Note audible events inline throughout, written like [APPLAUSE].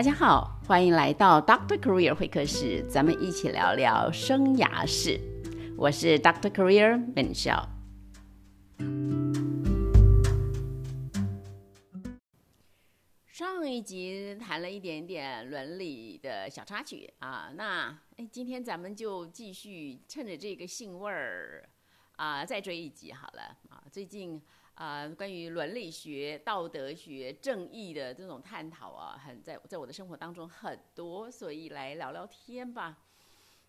大家好，欢迎来到 Doctor Career 会客室，咱们一起聊聊生涯事。我是 Doctor Career 本笑。上一集谈了一点点伦理的小插曲啊，那哎，今天咱们就继续趁着这个兴味儿啊，再追一集好了啊。最近。啊，关于伦理学、道德学、正义的这种探讨啊，很在在我的生活当中很多，所以来聊聊天吧。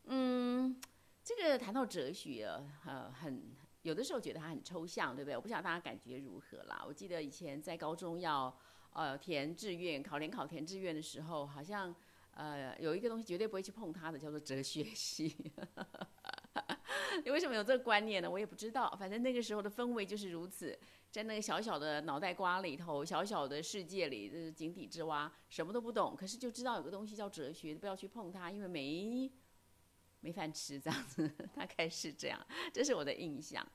嗯，这个谈到哲学，呃，很有的时候觉得它很抽象，对不对？我不晓得大家感觉如何啦。我记得以前在高中要呃填志愿、考联考填志愿的时候，好像呃有一个东西绝对不会去碰它的，叫做哲学系。[LAUGHS] 你为什么有这个观念呢？我也不知道，反正那个时候的氛围就是如此。在那个小小的脑袋瓜里头，小小的世界里，井底之蛙，什么都不懂。可是就知道有个东西叫哲学，不要去碰它，因为没没饭吃，这样子 [LAUGHS] 大概是这样。这是我的印象。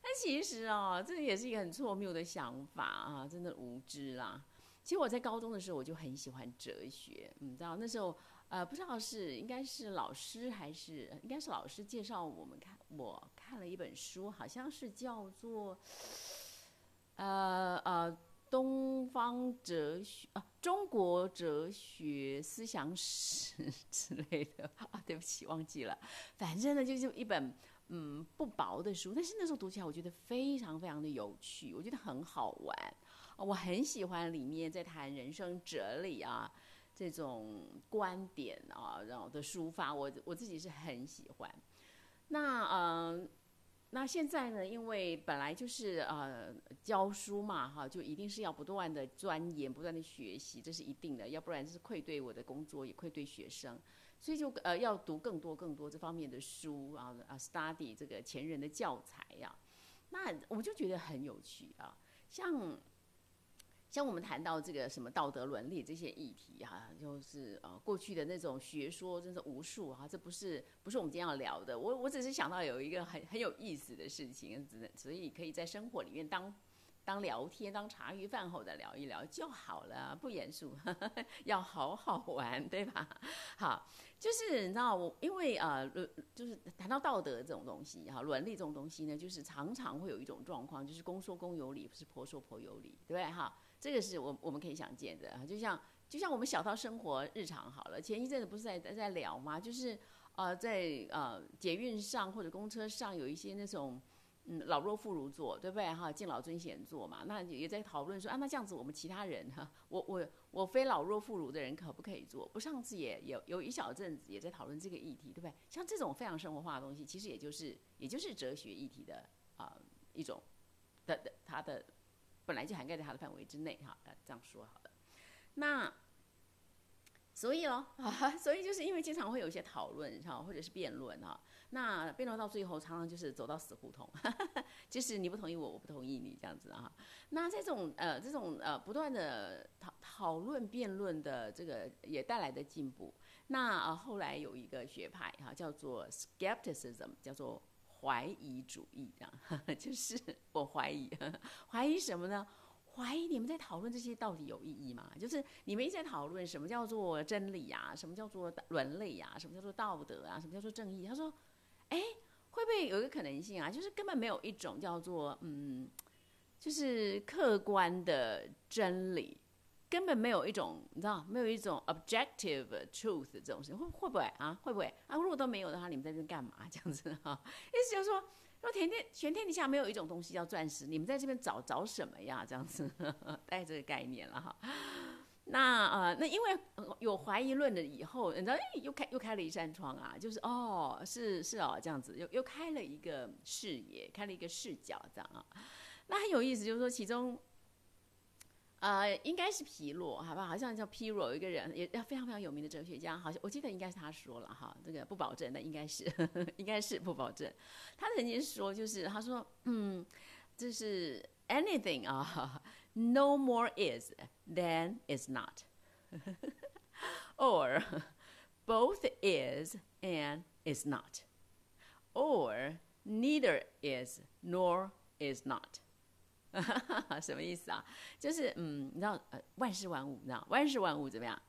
但其实哦，这也是一个很错谬的想法啊，真的无知啦。其实我在高中的时候，我就很喜欢哲学，你知道那时候呃，不知道是应该是老师还是应该是老师介绍我们看，我看了一本书，好像是叫做。呃呃，东方哲学啊，中国哲学思想史 [LAUGHS] 之类的啊，对不起，忘记了。反正呢，就是一本嗯不薄的书，但是那时候读起来，我觉得非常非常的有趣，我觉得很好玩。我很喜欢里面在谈人生哲理啊这种观点啊，然后的抒发，我我自己是很喜欢。那嗯。那现在呢？因为本来就是呃教书嘛，哈，就一定是要不断的钻研、不断的学习，这是一定的，要不然是愧对我的工作，也愧对学生，所以就呃要读更多更多这方面的书啊啊，study 这个前人的教材呀。那我就觉得很有趣啊，像。像我们谈到这个什么道德伦理这些议题哈，就是呃过去的那种学说真是无数哈，这不是不是我们今天要聊的。我我只是想到有一个很很有意思的事情，只所以可以在生活里面当当聊天，当茶余饭后的聊一聊就好了，不严肃，[LAUGHS] 要好好玩，对吧？[LAUGHS] 好，就是你知道我因为呃就是谈到道德这种东西哈，伦理这种东西呢，就是常常会有一种状况，就是公说公有理，不是婆说婆有理，对不对哈？这个是我我们可以想见的，就像就像我们小到生活日常好了，前一阵子不是在在聊吗？就是呃在呃捷运上或者公车上有一些那种嗯老弱妇孺坐，对不对哈？敬老尊贤坐嘛，那也在讨论说啊，那这样子我们其他人哈，我我我非老弱妇孺的人可不可以坐？不，上次也有有一小阵子也在讨论这个议题，对不对？像这种非常生活化的东西，其实也就是也就是哲学议题的啊一种的的它的。本来就涵盖在它的范围之内，哈，这样说好了。那所以咯，啊，[LAUGHS] 所以就是因为经常会有一些讨论，哈，或者是辩论，哈。那辩论到最后，常常就是走到死胡同，[LAUGHS] 就是你不同意我，我不同意你，这样子啊。那这种呃，这种呃，不断的讨讨论、辩论的这个也带来的进步。那呃、后来有一个学派，哈，叫做 skepticism，叫做。怀疑主义，这样 [LAUGHS] 就是我怀疑，怀疑什么呢？怀疑你们在讨论这些到底有意义吗？就是你们一直在讨论什么叫做真理呀，什么叫做伦理呀，什么叫做道德啊，什么叫做正义？他说，哎，会不会有一个可能性啊？就是根本没有一种叫做嗯，就是客观的真理。根本没有一种，你知道，没有一种 objective truth 这种事情，会会不会啊？会不会啊？如果都没有的话，你们在这边干嘛？[LAUGHS] 这样子哈，意思就是说，说天天全天底下没有一种东西叫钻石，你们在这边找找什么呀？这样子 [LAUGHS] 带这个概念了哈。那呃，那因为有怀疑论的以后，你知道，又开又开了一扇窗啊，就是哦，是是哦，这样子又又开了一个视野，开了一个视角，这样啊。那很有意思，就是说其中。呃，应该是皮洛，好不好？像叫皮洛，有一个人也非常非常有名的哲学家，好像我记得应该是他说了哈，这个不保证，那应该是 [LAUGHS] 应该是不保证。他曾经说，就是他说，嗯，就是 anything 啊 ，no more is than is not，or [LAUGHS] both is and is not，or neither is nor is not。[LAUGHS] 什么意思啊？就是嗯，你知道呃，万事万物，你知道万事万物怎么样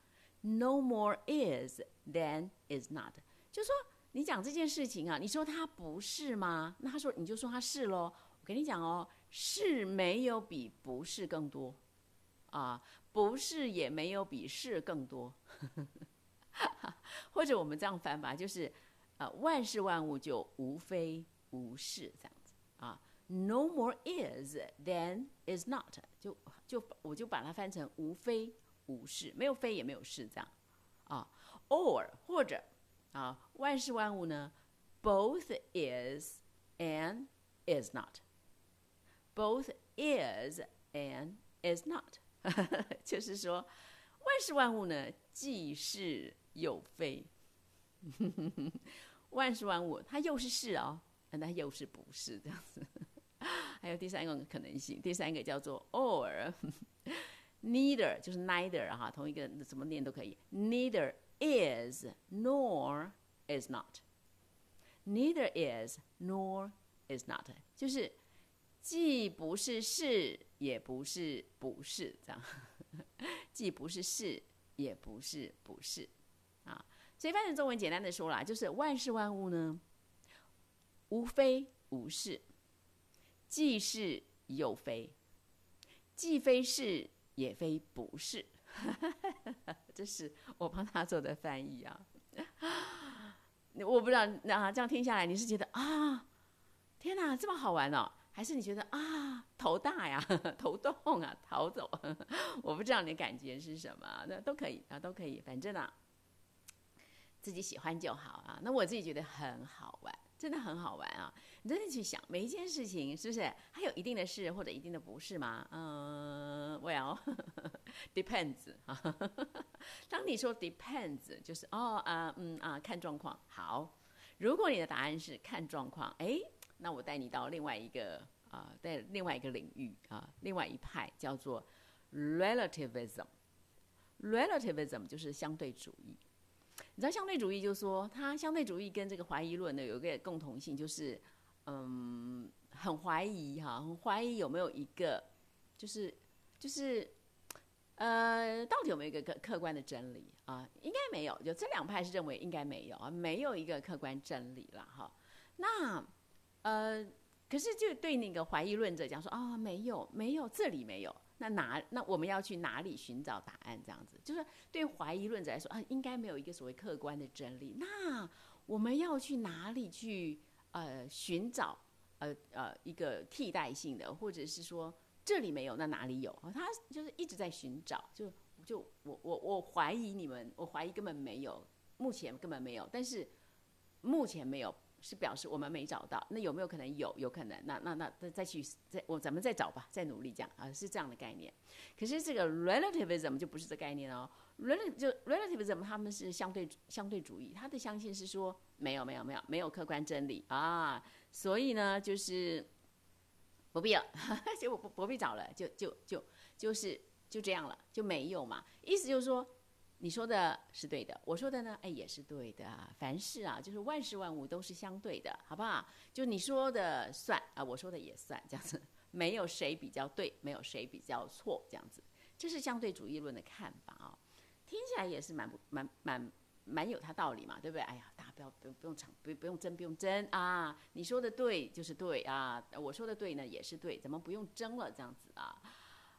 no more is than is not，就说你讲这件事情啊，你说它不是吗？那他说你就说它是喽。我跟你讲哦， 是没有比不是更多，啊，不是也没有比是更多。[LAUGHS] 或者我们这样翻吧，就是呃，万事万物就无非无是这样子啊。No more is than is not，就就我就把它翻成无非。无是，没有非也没有是，这样啊，or 或者啊，万事万物呢，both is and is not Both is and is not，就是说，万事万物呢，既是又非，万事万物它又是是哦，那又是不是这样子，还有第三个可能性，第三个叫做 or。Neither 就是 neither 哈，同一个怎么念都可以。Neither is nor is not. Neither is nor is not，就是既不是是，也不是不是这样，[LAUGHS] 既不是是，也不是不是啊。所以翻成中文简单的说啦，就是万事万物呢，无非无是，既是又非，既非是。也非不是，[LAUGHS] 这是我帮他做的翻译啊。我不知道，那这样听下来，你是觉得啊，天哪，这么好玩哦？还是你觉得啊，头大呀，[LAUGHS] 头痛啊，逃走？[LAUGHS] 我不知道你的感觉是什么，那都可以啊，都可以，反正啊，自己喜欢就好啊。那我自己觉得很好玩。真的很好玩啊！你真的去想每一件事情，是不是还有一定的是或者一定的不是吗？嗯，Well，depends [LAUGHS] 啊。当你说 depends，就是哦啊嗯啊看状况。好，如果你的答案是看状况，哎，那我带你到另外一个啊，在另外一个领域啊，另外一派叫做 relativism。relativism 就是相对主义。你知道相对主义就是说，它相对主义跟这个怀疑论呢有一个共同性，就是嗯，很怀疑哈，很怀疑有没有一个，就是就是呃，到底有没有一个客客观的真理啊？应该没有，就这两派是认为应该没有啊，没有一个客观真理了哈。那呃，可是就对那个怀疑论者讲说啊，没有，没有，这里没有。那哪那我们要去哪里寻找答案？这样子，就是对怀疑论者来说啊，应该没有一个所谓客观的真理。那我们要去哪里去呃寻找呃呃一个替代性的，或者是说这里没有，那哪里有？他就是一直在寻找。就就我我我怀疑你们，我怀疑根本没有，目前根本没有。但是目前没有。是表示我们没找到，那有没有可能有？有可能，那那那再再去再我咱们再找吧，再努力这样啊，是这样的概念。可是这个 relativism 就不是这概念哦，relative 就 relativism 他们是相对相对主义，他的相信是说没有没有没有没有客观真理啊，所以呢就是不必要，[LAUGHS] 就不不必找了，就就就就是就这样了，就没有嘛，意思就是说。你说的是对的，我说的呢，哎，也是对的。凡事啊，就是万事万物都是相对的，好不好？就你说的算啊，我说的也算，这样子，[LAUGHS] 没有谁比较对，没有谁比较错，这样子，这是相对主义论的看法啊。听起来也是蛮不蛮蛮蛮有它道理嘛，对不对？哎呀，大家不要不不用吵，不不用争，不用争啊！你说的对就是对啊，我说的对呢也是对，怎么不用争了？这样子啊？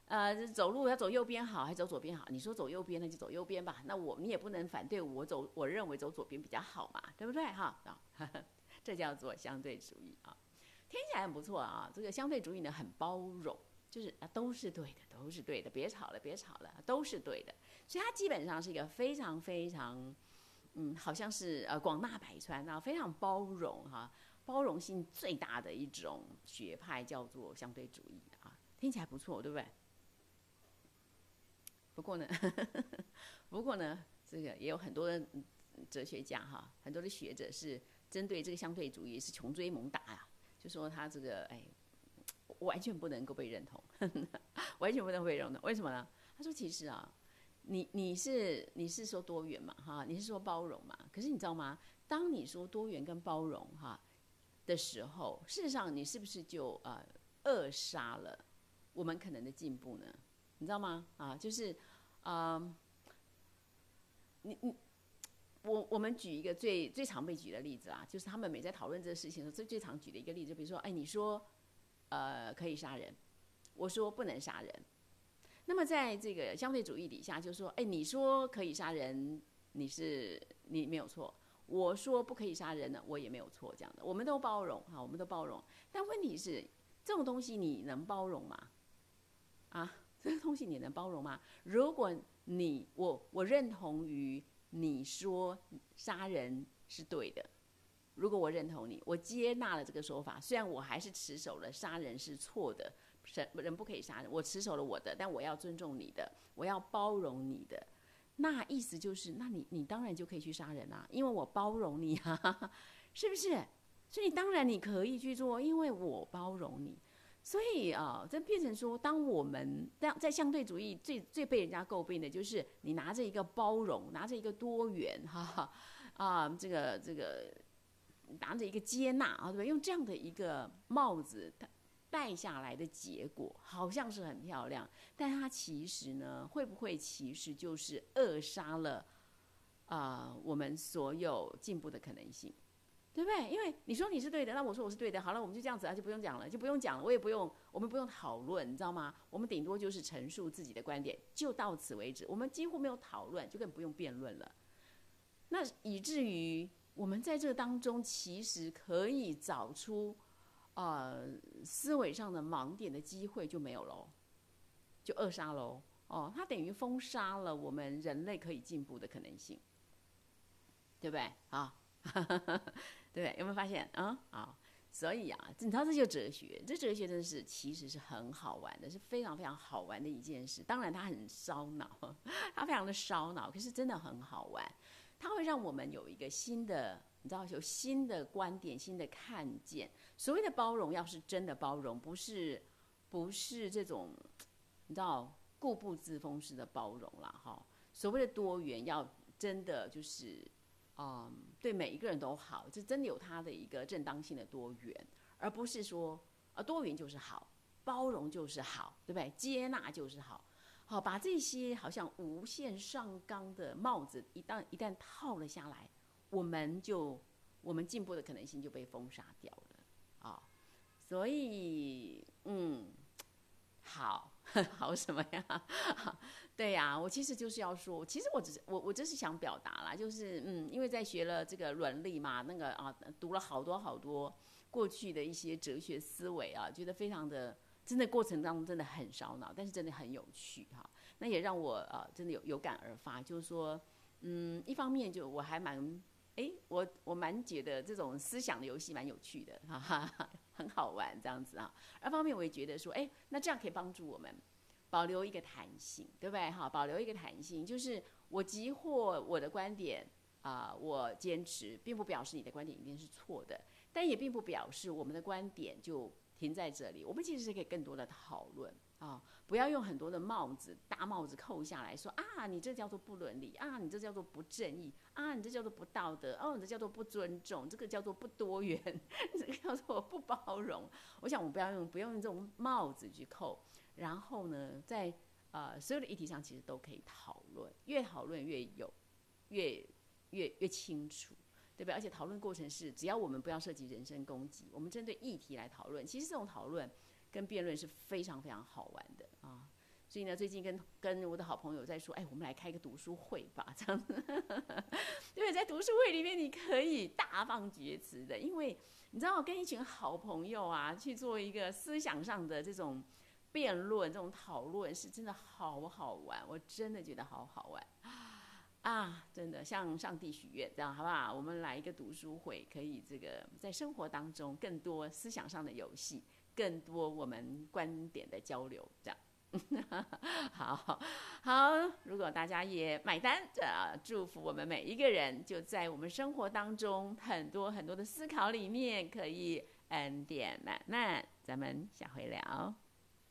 呃，走路要走右边好还是走左边好？你说走右边，那就走右边吧。那我你也不能反对我走，我认为走左边比较好嘛，对不对？哈，[LAUGHS] 这叫做相对主义啊，听起来很不错啊。这个相对主义呢，很包容，就是啊，都是对的，都是对的，别吵了，别吵了，都是对的。所以它基本上是一个非常非常，嗯，好像是呃广纳百川啊，非常包容哈，包容性最大的一种学派叫做相对主义啊，听起来不错，对不对？不过呢，[LAUGHS] 不过呢，这个也有很多的哲学家哈，很多的学者是针对这个相对主义是穷追猛打呀，就说他这个哎，完全不能够被认同，[LAUGHS] 完全不能被认同。为什么呢？他说其实啊，你你是你是说多元嘛哈，你是说包容嘛？可是你知道吗？当你说多元跟包容哈的时候，事实上你是不是就呃扼杀了我们可能的进步呢？你知道吗？啊，就是，啊，你你，我我们举一个最最常被举的例子啊，就是他们每在讨论这个事情的时候，最最常举的一个例子，比如说，哎，你说，呃，可以杀人，我说不能杀人。那么在这个相对主义底下，就是说，哎，你说可以杀人，你是你没有错；我说不可以杀人呢，我也没有错。这样的，我们都包容哈，我们都包容。但问题是，这种东西你能包容吗？啊，这个东西你能包容吗？如果你我我认同于你说杀人是对的，如果我认同你，我接纳了这个说法，虽然我还是持守了杀人是错的。人人不可以杀人，我持守了我的，但我要尊重你的，我要包容你的。那意思就是，那你你当然就可以去杀人啊，因为我包容你啊，[LAUGHS] 是不是？所以当然你可以去做，因为我包容你。所以啊，这变成说，当我们在在相对主义最最被人家诟病的就是你拿着一个包容，拿着一个多元，哈哈 [LAUGHS] 啊，这个这个拿着一个接纳啊，对不对？用这样的一个帽子，它。带下来的结果好像是很漂亮，但它其实呢，会不会其实就是扼杀了啊我们所有进步的可能性，对不对？因为你说你是对的，那我说我是对的，好了，我们就这样子啊，就不用讲了，就不用讲了，我也不用，我们不用讨论，你知道吗？我们顶多就是陈述自己的观点，就到此为止，我们几乎没有讨论，就更不用辩论了。那以至于我们在这当中，其实可以找出。呃，思维上的盲点的机会就没有喽，就扼杀喽。哦，它等于封杀了我们人类可以进步的可能性，对不对？啊，[LAUGHS] 对？有没有发现？嗯，好。所以啊，你知道这就哲学，这哲学真的是其实是很好玩的，是非常非常好玩的一件事。当然它很烧脑，[LAUGHS] 它非常的烧脑，可是真的很好玩。它会让我们有一个新的。你知道有新的观点、新的看见。所谓的包容，要是真的包容，不是不是这种你知道固步自封式的包容了哈。所谓的多元，要真的就是嗯，对每一个人都好，这真的有它的一个正当性的多元，而不是说啊多元就是好，包容就是好，对不对？接纳就是好，好把这些好像无限上纲的帽子一旦一旦套了下来。我们就我们进步的可能性就被封杀掉了啊，所以嗯，好 [LAUGHS] 好什么呀？[LAUGHS] 对呀，我其实就是要说，其实我只是我我就是想表达啦，就是嗯，因为在学了这个伦理嘛，那个啊，读了好多好多过去的一些哲学思维啊，觉得非常的真的过程当中真的很烧脑，但是真的很有趣哈。那也让我呃真的有有感而发，就是说嗯，一方面就我还蛮。哎，我我蛮觉得这种思想的游戏蛮有趣的，哈哈，很好玩这样子啊。二方面我也觉得说，哎，那这样可以帮助我们保留一个弹性，对不对？哈，保留一个弹性，就是我急或我的观点啊，我坚持，并不表示你的观点一定是错的，但也并不表示我们的观点就停在这里。我们其实是可以更多的讨论。啊，不要用很多的帽子、大帽子扣下来说啊，你这叫做不伦理啊，你这叫做不正义啊，你这叫做不道德哦，你这叫做不尊重，这个叫做不多元，[LAUGHS] 这个叫做不包容。我想我们不要用，不用用这种帽子去扣。然后呢，在呃所有的议题上，其实都可以讨论，越讨论越有，越越越清楚，对不对？而且讨论过程是，只要我们不要涉及人身攻击，我们针对议题来讨论，其实这种讨论。跟辩论是非常非常好玩的啊，所以呢，最近跟跟我的好朋友在说，哎，我们来开个读书会吧，这样子。[LAUGHS] 因为在读书会里面，你可以大放厥词的，因为你知道，跟一群好朋友啊去做一个思想上的这种辩论、这种讨论，是真的好好玩，我真的觉得好好玩啊！真的向上帝许愿，这样好不好？我们来一个读书会，可以这个在生活当中更多思想上的游戏。更多我们观点的交流，这样，[LAUGHS] 好好。如果大家也买单，这，祝福我们每一个人，就在我们生活当中很多很多的思考里面，可以恩典满满。咱们下回聊。